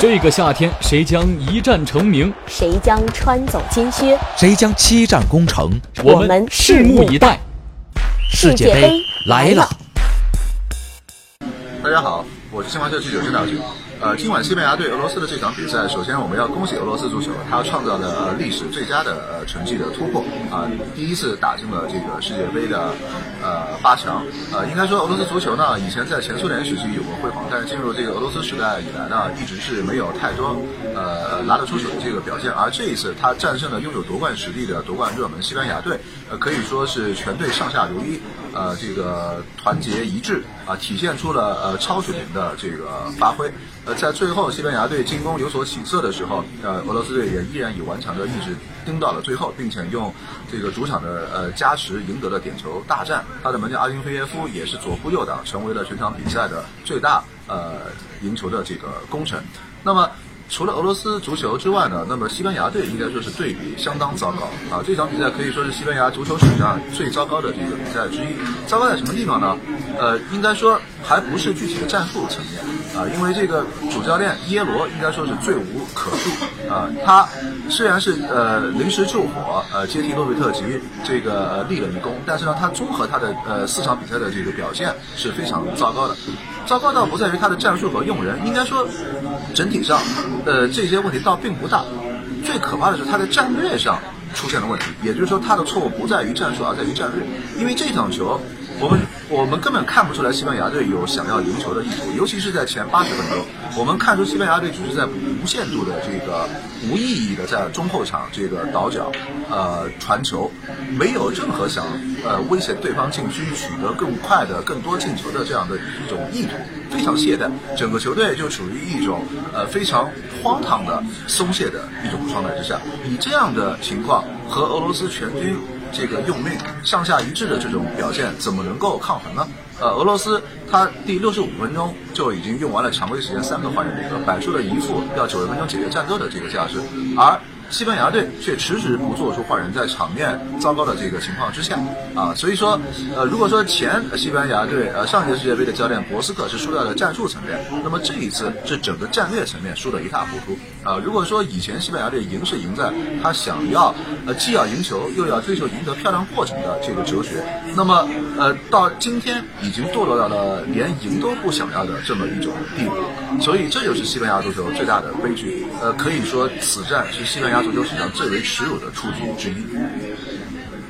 这个夏天，谁将一战成名？谁将穿走金靴？谁将七战攻城？我们拭目以待。世界杯来了！大家好，我是新华社记者郑大军。呃，今晚西班牙对俄罗斯的这场比赛，首先我们要恭喜俄罗斯足球，它创造了呃历史最佳的呃成绩的突破啊，第一次打进了这个世界杯的呃八强。呃，应该说俄罗斯足球呢，以前在前苏联时期有过辉煌，但是进入这个俄罗斯时代以来呢，一直是没有太多呃拿得出手的这个表现。而这一次，他战胜了拥有夺冠实力的夺冠热门西班牙队，呃，可以说是全队上下如一，呃，这个团结一致啊，体现出了呃超水平的这个发挥。呃，在最后西班牙队进攻有所起色的时候，呃，俄罗斯队也依然以顽强的意志盯到了最后，并且用这个主场的呃加时赢得了点球大战。他的门将阿金菲耶夫也是左扑右挡，成为了全场比赛的最大呃赢球的这个功臣。那么。除了俄罗斯足球之外呢，那么西班牙队应该说是对比相当糟糕啊！这场比赛可以说是西班牙足球史上最糟糕的这个比赛之一。糟糕在什么地方呢？呃，应该说还不是具体的战术层面啊，因为这个主教练耶罗应该说是罪无可恕啊。他虽然是呃临时救火，呃接替洛贝特吉这个立了一功，但是呢，他综合他的呃四场比赛的这个表现是非常糟糕的。糟糕倒不在于他的战术和用人，应该说整体上。呃，这些问题倒并不大，最可怕的是他在战略上出现了问题，也就是说他的错误不在于战术，而在于战略。因为这场球，我们我们根本看不出来西班牙队有想要赢球的意图，尤其是在前八十分钟，我们看出西班牙队只是在无限度的这个无意义的在中后场这个倒脚，呃传球，没有任何想呃威胁对方禁区取得更快的更多进球的这样的一种意图。非常懈怠，整个球队就处于一种呃非常荒唐的松懈的一种状态之下。以这样的情况和俄罗斯全军这个用命上下一致的这种表现，怎么能够抗衡呢？呃，俄罗斯他第六十五分钟就已经用完了常规时间三个换人名额，摆出了一副要九十分钟解决战斗的这个架势，而。西班牙队却迟迟不做出换人，在场面糟糕的这个情况之下，啊，所以说，呃，如果说前西班牙队呃上届世界杯的教练博斯克是输掉了战术层面，那么这一次是整个战略层面输得一塌糊涂，啊，如果说以前西班牙队赢是赢在他想要呃既要赢球又要追求赢得漂亮过程的这个哲学，那么呃到今天已经堕落到了连赢都不想要的这么一种地步，所以这就是西班牙足球最大的悲剧，呃，可以说此战是西班牙。足球史上最为耻辱的出局之一。